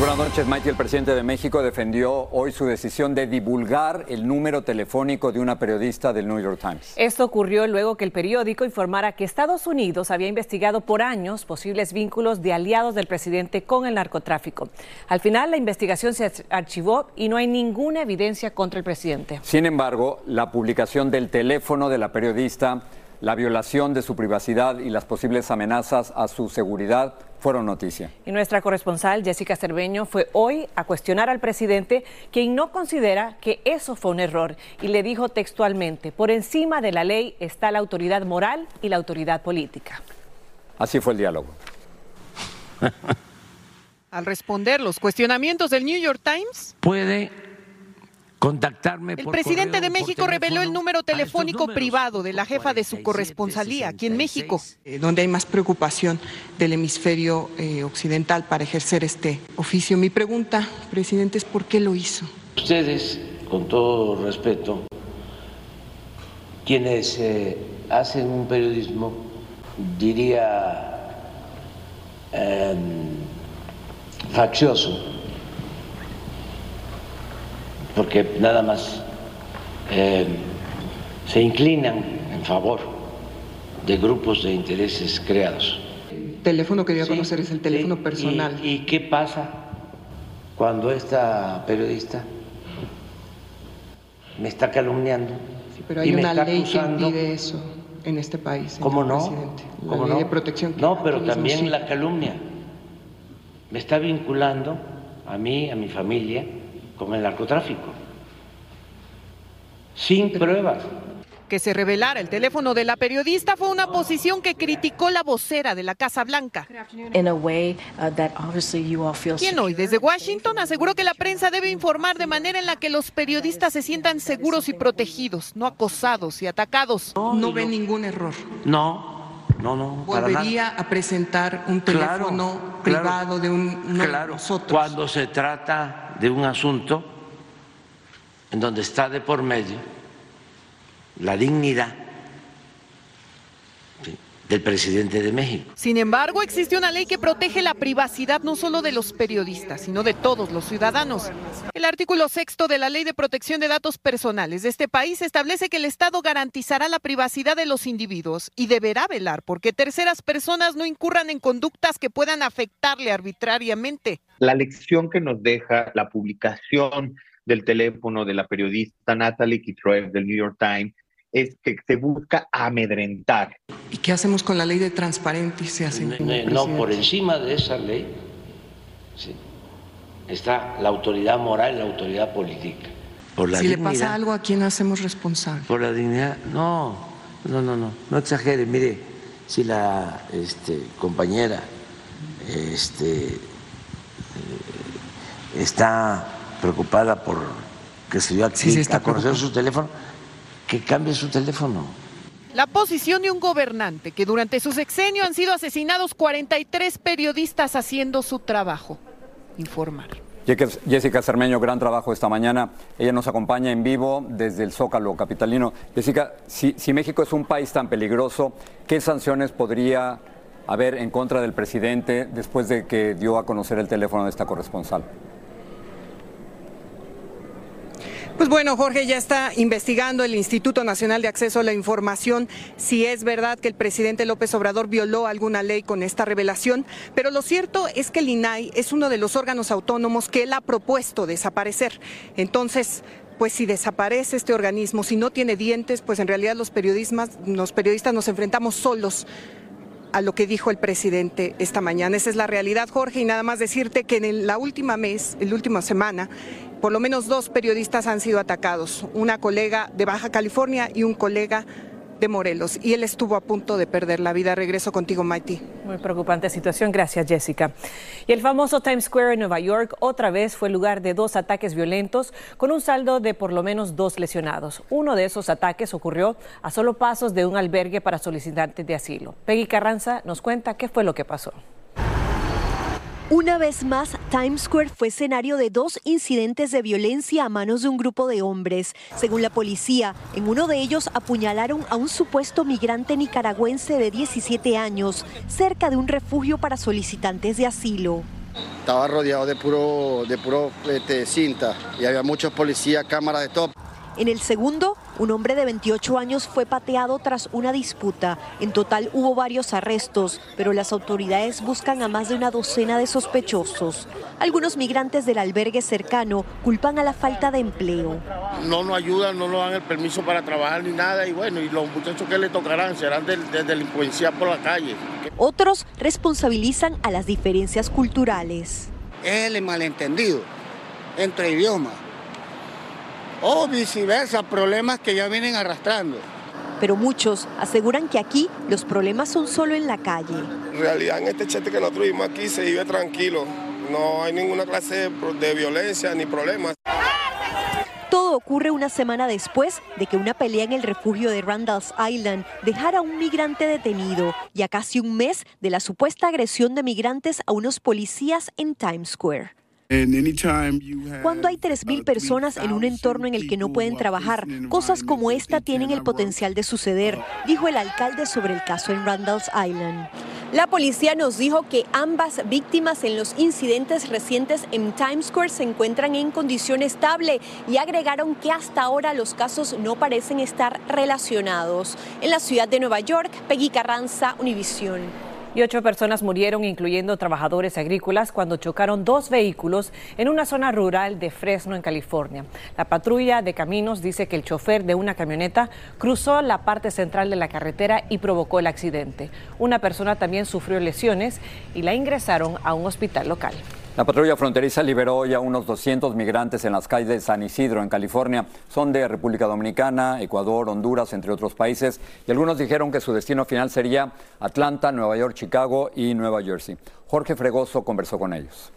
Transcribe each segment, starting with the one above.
Buenas noches, Mike. El presidente de México defendió hoy su decisión de divulgar el número telefónico de una periodista del New York Times. Esto ocurrió luego que el periódico informara que Estados Unidos había investigado por años posibles vínculos de aliados del presidente con el narcotráfico. Al final, la investigación se archivó y no hay ninguna evidencia contra el presidente. Sin embargo, la publicación del teléfono de la periodista, la violación de su privacidad y las posibles amenazas a su seguridad fueron noticia. Y nuestra corresponsal Jessica Cerveño fue hoy a cuestionar al presidente, quien no considera que eso fue un error y le dijo textualmente, por encima de la ley está la autoridad moral y la autoridad política. Así fue el diálogo. Al responder los cuestionamientos del New York Times, puede contactarme. El presidente de México reveló el número telefónico privado de la jefa de su corresponsalía aquí en México. Eh, donde hay más preocupación del hemisferio eh, occidental para ejercer este oficio. Mi pregunta, presidente, es ¿por qué lo hizo? Ustedes, con todo respeto, quienes eh, hacen un periodismo, diría, em, faccioso, porque nada más eh, se inclinan en favor de grupos de intereses creados. El teléfono que dio a conocer es el teléfono personal. ¿Y, qué pasa cuando esta periodista me está calumniando? Sí, pero hay una ley que impide eso en este país. ¿Cómo no? La ley no? de protección. No, pero también la calumnia. Me está vinculando a mí, a mi familia, con el narcotráfico, sin pruebas. Que se revelara el teléfono de la periodista fue una posición que criticó la vocera de la Casa Blanca. Uh, Quien hoy desde Washington aseguró que la prensa debe informar de manera en la que los periodistas se sientan seguros y protegidos, no acosados y atacados. No, ve ningún error. No, no, no. Volvería a presentar un teléfono privado de un claro, nosotros. Cuando se trata de un asunto en donde está de por medio la dignidad del presidente de México. Sin embargo, existe una ley que protege la privacidad no solo de los periodistas, sino de todos los ciudadanos. El artículo sexto de la Ley de Protección de Datos Personales de este país establece que el Estado garantizará la privacidad de los individuos y deberá velar porque terceras personas no incurran en conductas que puedan afectarle arbitrariamente. La lección que nos deja la publicación del teléfono de la periodista Natalie Kitroev del New York Times es que se busca amedrentar. ¿Y qué hacemos con la ley de transparencia? No, no, por encima de esa ley está la autoridad moral y la autoridad política. Por si le pasa algo, ¿a quién hacemos responsable? Por la dignidad, no, no, no, no, no exagere. Mire, si la este, compañera este, eh, está preocupada por que se dio a, sí, a conocer su teléfono, que cambie su teléfono. La posición de un gobernante que durante su sexenio han sido asesinados 43 periodistas haciendo su trabajo, informar. Jessica Cermeño, gran trabajo esta mañana. Ella nos acompaña en vivo desde el Zócalo capitalino. Jessica, si, si México es un país tan peligroso, ¿qué sanciones podría haber en contra del presidente después de que dio a conocer el teléfono de esta corresponsal? Pues bueno, Jorge, ya está investigando el Instituto Nacional de Acceso a la Información si es verdad que el presidente López Obrador violó alguna ley con esta revelación, pero lo cierto es que el INAI es uno de los órganos autónomos que él ha propuesto desaparecer. Entonces, pues si desaparece este organismo, si no tiene dientes, pues en realidad los periodistas, los periodistas nos enfrentamos solos a lo que dijo el presidente esta mañana. Esa es la realidad, Jorge, y nada más decirte que en la última mes, en la última semana, por lo menos dos periodistas han sido atacados, una colega de Baja California y un colega de Morelos y él estuvo a punto de perder la vida. Regreso contigo, Mighty. Muy preocupante situación. Gracias, Jessica. Y el famoso Times Square en Nueva York otra vez fue lugar de dos ataques violentos con un saldo de por lo menos dos lesionados. Uno de esos ataques ocurrió a solo pasos de un albergue para solicitantes de asilo. Peggy Carranza nos cuenta qué fue lo que pasó. Una vez más, Times Square fue escenario de dos incidentes de violencia a manos de un grupo de hombres. Según la policía, en uno de ellos apuñalaron a un supuesto migrante nicaragüense de 17 años cerca de un refugio para solicitantes de asilo. Estaba rodeado de puro, de puro este, cinta y había muchos policías, cámaras de top. En el segundo, un hombre de 28 años fue pateado tras una disputa. En total hubo varios arrestos, pero las autoridades buscan a más de una docena de sospechosos. Algunos migrantes del albergue cercano culpan a la falta de empleo. No nos ayudan, no nos dan el permiso para trabajar ni nada y bueno, y los muchachos que le tocarán serán de, de delincuencia por la calle. Otros responsabilizan a las diferencias culturales. Es el malentendido entre idiomas o viceversa, problemas que ya vienen arrastrando. Pero muchos aseguran que aquí los problemas son solo en la calle. En realidad en este chete que nosotros vivimos aquí se vive tranquilo, no hay ninguna clase de, violencia ni problemas. Todo ocurre una semana después de que una pelea en el refugio de Randall's Island dejara a un migrante detenido y a casi un mes de la supuesta agresión de migrantes a unos policías en Times Square. Cuando hay 3.000 personas en un entorno en el que no pueden trabajar, cosas como esta tienen el potencial de suceder, dijo el alcalde sobre el caso en Randall's Island. La policía nos dijo que ambas víctimas en los incidentes recientes en Times Square se encuentran en condición estable y agregaron que hasta ahora los casos no parecen estar relacionados. En la ciudad de Nueva York, Peggy Carranza, Univisión y ocho personas murieron, incluyendo trabajadores agrícolas, cuando chocaron dos vehículos en una zona rural de Fresno, en California. La patrulla de caminos dice que el chofer de una camioneta cruzó la parte central de la carretera y provocó el accidente. Una persona también sufrió lesiones y la ingresaron a un hospital local. La patrulla fronteriza liberó ya unos 200 migrantes en las calles de San Isidro, en California. Son de República Dominicana, Ecuador, Honduras, entre otros países. Y algunos dijeron que su destino final sería Atlanta, Nueva York, Chicago y Nueva Jersey. Jorge Fregoso conversó con ellos.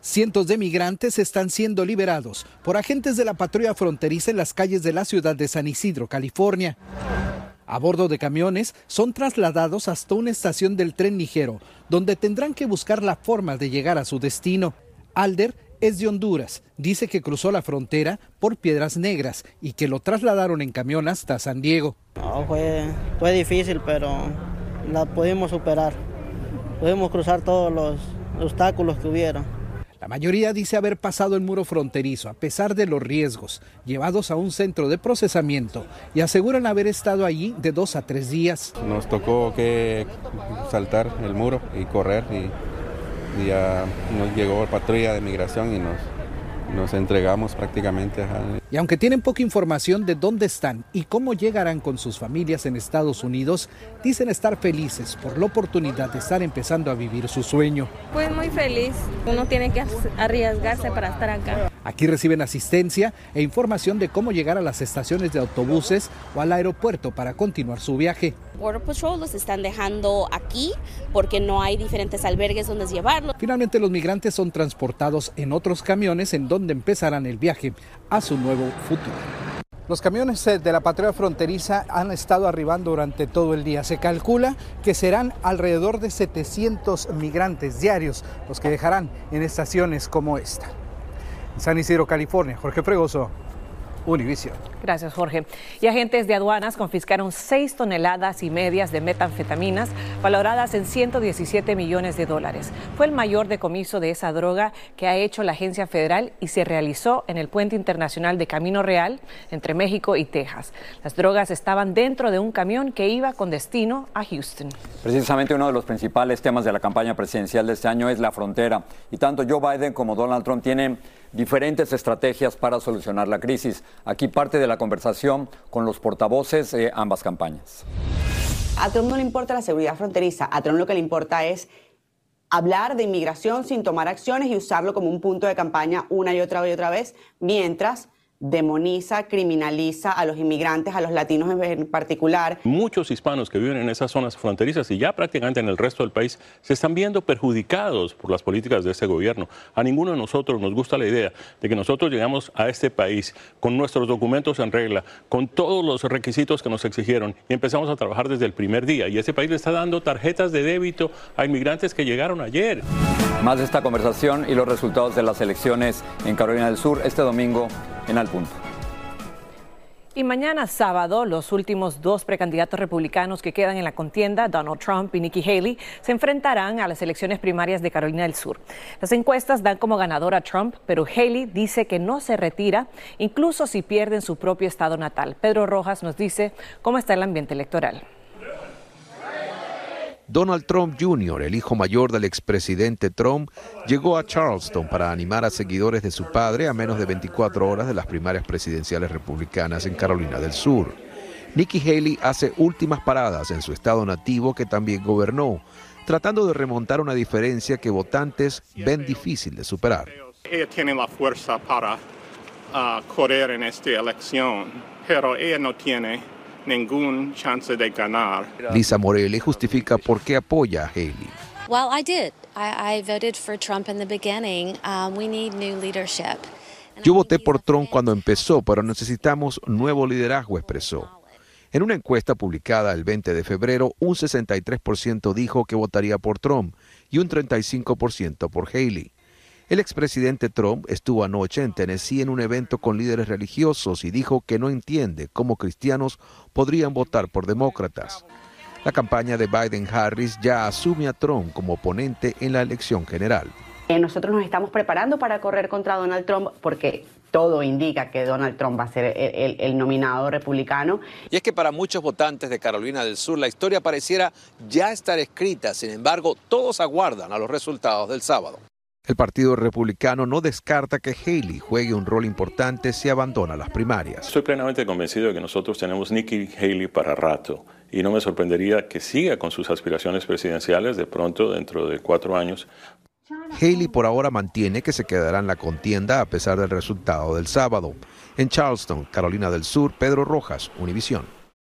Cientos de migrantes están siendo liberados por agentes de la patrulla fronteriza en las calles de la ciudad de San Isidro, California. A bordo de camiones son trasladados hasta una estación del tren ligero, donde tendrán que buscar la forma de llegar a su destino. Alder es de Honduras. Dice que cruzó la frontera por Piedras Negras y que lo trasladaron en camión hasta San Diego. fue, fue difícil, pero la pudimos superar. Pudimos cruzar todos los obstáculos que hubieron. La mayoría dice haber pasado el muro fronterizo a pesar de los riesgos, llevados a un centro de procesamiento y aseguran haber estado allí de dos a tres días. Nos tocó que saltar el muro y correr y, ya nos llegó patrulla de migración y nos nos entregamos prácticamente. a... Y aunque tienen poca información de dónde están y cómo llegarán con sus familias en Estados Unidos, dicen estar felices por la oportunidad de estar empezando a vivir su sueño. Pues muy feliz, uno tiene que arriesgarse para estar acá. Aquí reciben asistencia e información de cómo llegar a las estaciones de autobuses o al aeropuerto para continuar su viaje. Border Patrol los están dejando aquí porque no hay diferentes albergues donde llevarlos. Finalmente los migrantes son transportados en otros camiones en donde empezarán el viaje a su nuevo futuro. Los camiones eh, de la patrulla fronteriza han estado arribando durante todo el día. Se calcula que serán alrededor de 700 migrantes diarios los que dejarán en estaciones como esta. En San Isidro, California, Jorge Fregoso, Univision. Gracias, Jorge. Y agentes de aduanas confiscaron seis toneladas y medias de metanfetaminas valoradas en 117 millones de dólares. Fue el mayor decomiso de esa droga que ha hecho la agencia federal y se realizó en el puente internacional de Camino Real entre México y Texas. Las drogas estaban dentro de un camión que iba con destino a Houston. Precisamente uno de los principales temas de la campaña presidencial de este año es la frontera. Y tanto Joe Biden como Donald Trump tienen diferentes estrategias para solucionar la crisis. Aquí parte de la conversación con los portavoces de ambas campañas. A Trump no le importa la seguridad fronteriza, a Trump lo que le importa es hablar de inmigración sin tomar acciones y usarlo como un punto de campaña una y otra y otra vez, mientras demoniza, criminaliza a los inmigrantes, a los latinos en particular. Muchos hispanos que viven en esas zonas fronterizas y ya prácticamente en el resto del país se están viendo perjudicados por las políticas de este gobierno. A ninguno de nosotros nos gusta la idea de que nosotros llegamos a este país con nuestros documentos en regla, con todos los requisitos que nos exigieron y empezamos a trabajar desde el primer día. Y este país le está dando tarjetas de débito a inmigrantes que llegaron ayer. Más de esta conversación y los resultados de las elecciones en Carolina del Sur este domingo en Al Punto. Y mañana sábado, los últimos dos precandidatos republicanos que quedan en la contienda, Donald Trump y Nikki Haley, se enfrentarán a las elecciones primarias de Carolina del Sur. Las encuestas dan como ganador a Trump, pero Haley dice que no se retira, incluso si pierde en su propio estado natal. Pedro Rojas nos dice cómo está el ambiente electoral. Donald Trump Jr., el hijo mayor del expresidente Trump, llegó a Charleston para animar a seguidores de su padre a menos de 24 horas de las primarias presidenciales republicanas en Carolina del Sur. Nikki Haley hace últimas paradas en su estado nativo que también gobernó, tratando de remontar una diferencia que votantes ven difícil de superar. Ella tiene la fuerza para ah, correr en esta elección, pero ella no tiene ningún chance de ganar. Lisa Morelli justifica por qué apoya a Haley. Well, I did. I, I voted for Trump in the beginning. Um, we need new leadership. Yo voté por Trump cuando empezó, pero necesitamos nuevo liderazgo, expresó. En una encuesta publicada el 20 de febrero, un 63% dijo que votaría por Trump y un 35% por Haley. El expresidente Trump estuvo anoche en Tennessee en un evento con líderes religiosos y dijo que no entiende cómo cristianos podrían votar por demócratas. La campaña de Biden-Harris ya asume a Trump como oponente en la elección general. Eh, nosotros nos estamos preparando para correr contra Donald Trump porque todo indica que Donald Trump va a ser el, el, nominado republicano. Y es que para muchos votantes de Carolina del Sur la historia pareciera ya estar escrita, sin embargo todos aguardan a los resultados del sábado. El Partido Republicano no descarta que Haley juegue un rol importante si abandona las primarias. Estoy plenamente convencido de que nosotros tenemos Nikki Haley para rato y no me sorprendería que siga con sus aspiraciones presidenciales de pronto dentro de cuatro años. Haley por ahora mantiene que se quedará en la contienda a pesar del resultado del sábado. En Charleston, Carolina del Sur, Pedro Rojas, Univisión.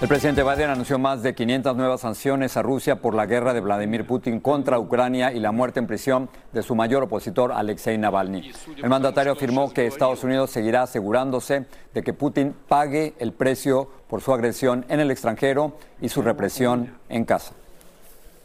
El presidente Biden anunció más de 500 nuevas sanciones a Rusia por la guerra de Vladimir Putin contra Ucrania y la muerte en prisión de su mayor opositor, Alexei Navalny. El mandatario afirmó que Estados Unidos seguirá asegurándose de que Putin pague el precio por su agresión en el extranjero y su represión en casa.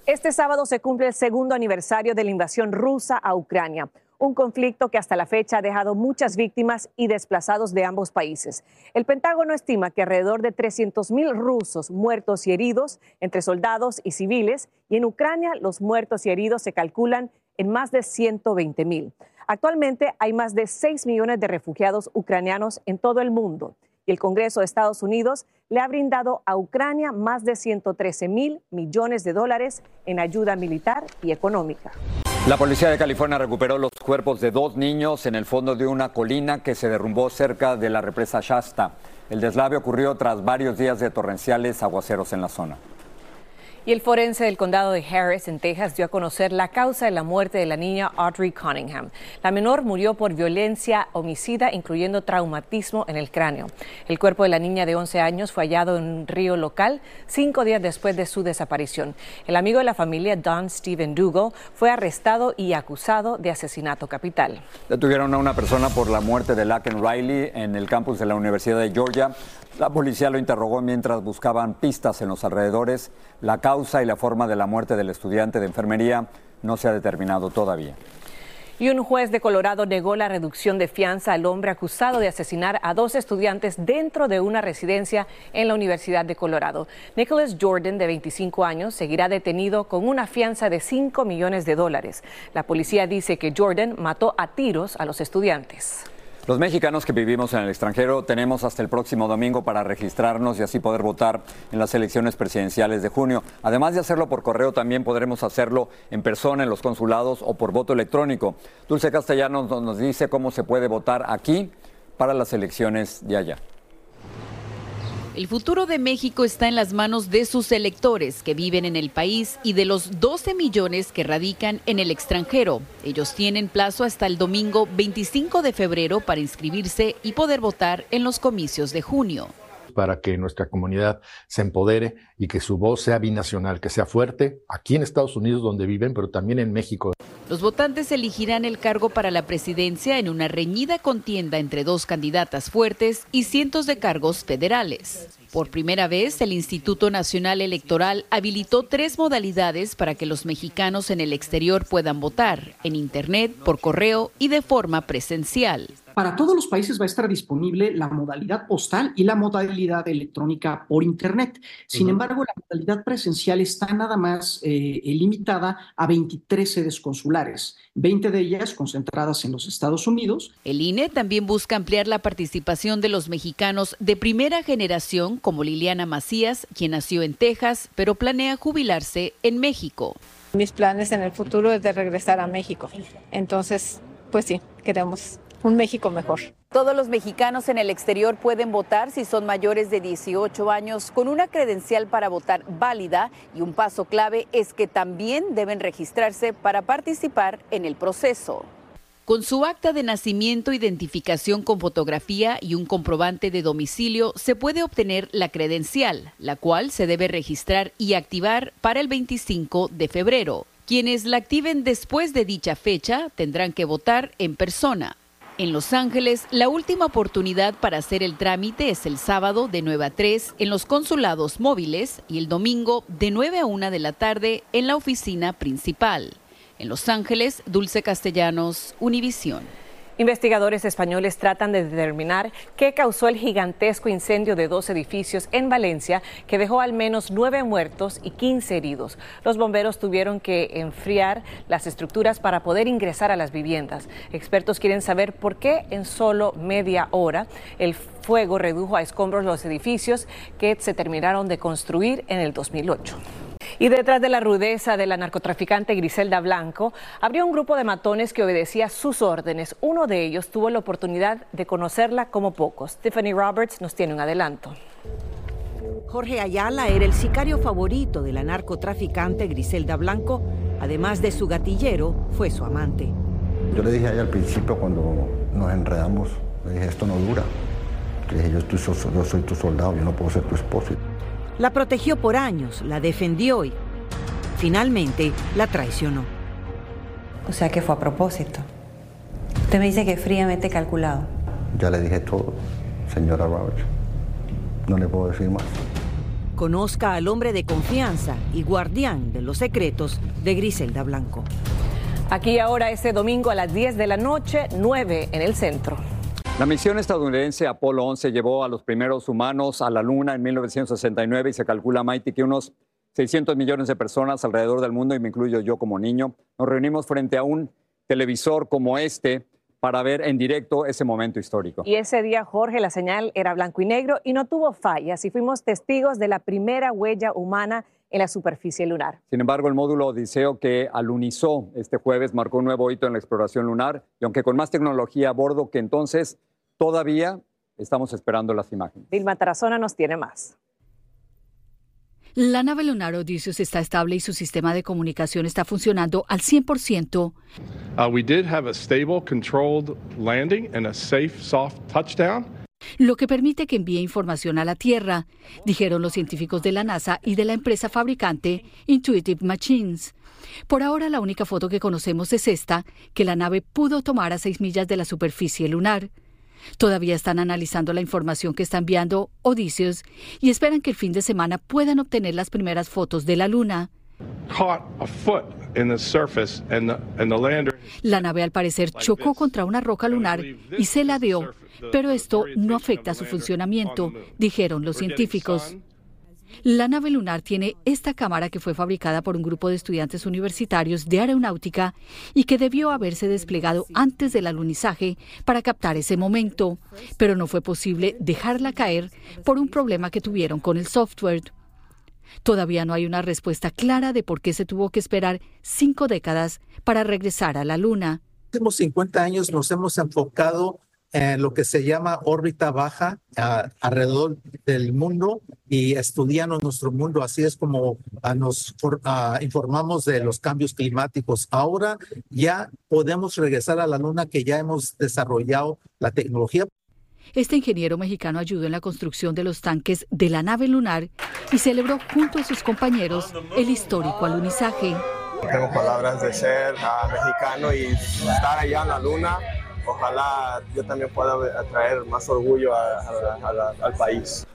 Este sábado se cumple el segundo aniversario de la invasión rusa a Ucrania un conflicto que hasta la fecha ha dejado muchas víctimas y desplazados de ambos países. El Pentágono estima que alrededor de 300.000 rusos muertos y heridos entre soldados y civiles, y en Ucrania los muertos y heridos se calculan en más de 120.000. Actualmente hay más de 6 millones de refugiados ucranianos en todo el mundo y el Congreso de Estados Unidos le ha brindado a Ucrania más de 113 mil millones de dólares en ayuda militar y económica. La policía de California recuperó los cuerpos de dos niños en el fondo de una colina que se derrumbó cerca de la represa Shasta. El deslave ocurrió tras varios días de torrenciales aguaceros en la zona. Y el forense del condado de Harris, en Texas, dio a conocer la causa de la muerte de la niña Audrey Cunningham. La menor murió por violencia homicida, incluyendo traumatismo en el cráneo. El cuerpo de la niña de 11 años fue hallado en un río local cinco días después de su desaparición. El amigo de la familia, Don Steven Dougal, fue arrestado y acusado de asesinato capital. Detuvieron a una persona por la muerte de Laken Riley en el campus de la Universidad de Georgia. La policía lo interrogó mientras buscaban pistas en los alrededores. La causa y la forma de la muerte del estudiante de enfermería no se ha determinado todavía. Y un juez de Colorado negó la reducción de fianza al hombre acusado de asesinar a dos estudiantes dentro de una residencia en la Universidad de Colorado. Nicholas Jordan, de 25 años, seguirá detenido con una fianza de 5 millones de dólares. La policía dice que Jordan mató a tiros a los estudiantes. Los mexicanos que vivimos en el extranjero tenemos hasta el próximo domingo para registrarnos y así poder votar en las elecciones presidenciales de junio. Además de hacerlo por correo, también podremos hacerlo en persona en los consulados o por voto electrónico. Dulce Castellanos nos dice cómo se puede votar aquí para las elecciones de allá. El futuro de México está en las manos de sus electores que viven en el país y de los 12 millones que radican en el extranjero. Ellos tienen plazo hasta el domingo 25 de febrero para inscribirse y poder votar en los comicios de junio para que nuestra comunidad se empodere y que su voz sea binacional, que sea fuerte aquí en Estados Unidos donde viven, pero también en México. Los votantes elegirán el cargo para la presidencia en una reñida contienda entre dos candidatas fuertes y cientos de cargos federales. Por primera vez, el Instituto Nacional Electoral habilitó tres modalidades para que los mexicanos en el exterior puedan votar, en Internet, por correo y de forma presencial. Para todos los países va a estar disponible la modalidad postal y la modalidad electrónica por Internet. Sin embargo, la modalidad presencial está nada más eh, limitada a 23 sedes consulares, 20 de ellas concentradas en los Estados Unidos. El INE también busca ampliar la participación de los mexicanos de primera generación, como Liliana Macías, quien nació en Texas, pero planea jubilarse en México. Mis planes en el futuro es de regresar a México. Entonces, pues sí, queremos un México mejor. Todos los mexicanos en el exterior pueden votar si son mayores de 18 años con una credencial para votar válida y un paso clave es que también deben registrarse para participar en el proceso. Con su acta de nacimiento, identificación con fotografía y un comprobante de domicilio, se puede obtener la credencial, la cual se debe registrar y activar para el 25 de febrero. Quienes la activen después de dicha fecha tendrán que votar en persona. En Los Ángeles, la última oportunidad para hacer el trámite es el sábado de 9 a 3 en los consulados móviles y el domingo de 9 a 1 de la tarde en la oficina principal. En Los Ángeles, Dulce Castellanos, Univisión. Investigadores españoles tratan de determinar qué causó el gigantesco incendio de dos edificios en Valencia que dejó al menos nueve muertos y 15 heridos. Los bomberos tuvieron que enfriar las estructuras para poder ingresar a las viviendas. Expertos quieren saber por qué en solo media hora el fuego redujo a escombros los edificios que se terminaron de construir en el 2008. Y detrás de la rudeza de la narcotraficante Griselda Blanco, habría un grupo de matones que obedecía sus órdenes. Uno de ellos tuvo la oportunidad de conocerla como pocos. Tiffany Roberts nos tiene un adelanto. Jorge Ayala era el sicario favorito de la narcotraficante Griselda Blanco. Además de su gatillero, fue su amante. Yo le dije a ella al principio cuando nos enredamos, le dije, esto no dura. Le dije, yo, yo soy tu soldado, yo no puedo ser tu esposo. La protegió por años, la defendió y finalmente la traicionó. O sea que fue a propósito. Usted me dice que fríamente calculado. Ya le dije todo, señora Roberts. No le puedo decir más. Conozca al hombre de confianza y guardián de los secretos de Griselda Blanco. Aquí ahora ese domingo a las 10 de la noche, 9 en el centro. La misión estadounidense Apolo 11 llevó a los primeros humanos a la Luna en 1969 y se calcula, Mighty, que unos 600 millones de personas alrededor del mundo, y me incluyo yo como niño, nos reunimos frente a un televisor como este para ver en directo ese momento histórico. Y ese día, Jorge, la señal era blanco y negro y no tuvo fallas y fuimos testigos de la primera huella humana en la superficie lunar. Sin embargo, el módulo Odiseo que alunizó este jueves marcó un nuevo hito en la exploración lunar y aunque con más tecnología a bordo que entonces, todavía estamos esperando las imágenes. Dilma Tarazona nos tiene más. La nave lunar Odysseus está estable y su sistema de comunicación está funcionando al 100%. Uh, we did have a stable, controlled landing and a safe, soft touchdown lo que permite que envíe información a la Tierra, dijeron los científicos de la NASA y de la empresa fabricante Intuitive Machines. Por ahora la única foto que conocemos es esta, que la nave pudo tomar a seis millas de la superficie lunar. Todavía están analizando la información que está enviando Odysseus y esperan que el fin de semana puedan obtener las primeras fotos de la Luna. La nave al parecer chocó contra una roca lunar y se ladeó pero esto no afecta su funcionamiento, dijeron los científicos. La nave lunar tiene esta cámara que fue fabricada por un grupo de estudiantes universitarios de aeronáutica y que debió haberse desplegado antes del alunizaje para captar ese momento, pero no fue posible dejarla caer por un problema que tuvieron con el software. Todavía no hay una respuesta clara de por qué se tuvo que esperar cinco décadas para regresar a la Luna. Los últimos 50 años nos hemos enfocado en lo que se llama órbita baja ah, alrededor del mundo y estudiando nuestro mundo. Así es como ah, nos ah, informamos de los cambios climáticos. Ahora ya podemos regresar a la luna que ya hemos desarrollado la tecnología. Este ingeniero mexicano ayudó en la construcción de los tanques de la nave lunar y celebró junto a sus compañeros el histórico alunizaje. Tengo palabras de ser mexicano y estar allá en la luna ojalá yo también pueda atraer más orgullo al país.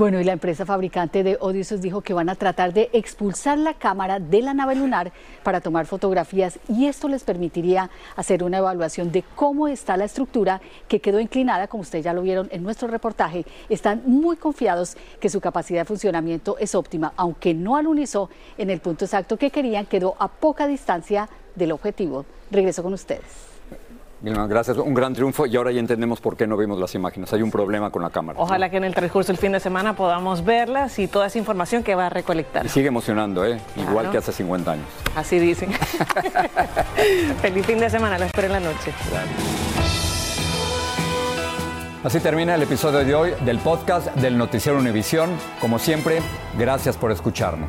Bueno, y la empresa fabricante de Odysseus dijo que van a tratar de expulsar la cámara de la nave lunar para tomar fotografías y esto les permitiría hacer una evaluación de cómo está la estructura que quedó inclinada, como ustedes ya lo vieron en nuestro reportaje. Están muy confiados que su capacidad de funcionamiento es óptima, aunque no alunizó en el punto exacto que querían, quedó a poca distancia del objetivo. Regreso con ustedes gracias. Un gran triunfo y ahora ya entendemos por qué no vimos las imágenes. Hay un problema con la cámara. Ojalá que en el transcurso del fin de semana podamos verlas y toda esa información que va a recolectar. Y sigue emocionando, ¿eh? Igual que hace 50 años. Así dicen. Feliz fin de semana, lo espero en la noche. Así termina el episodio de hoy del podcast del Noticiero Univisión. Como siempre, gracias por escucharnos.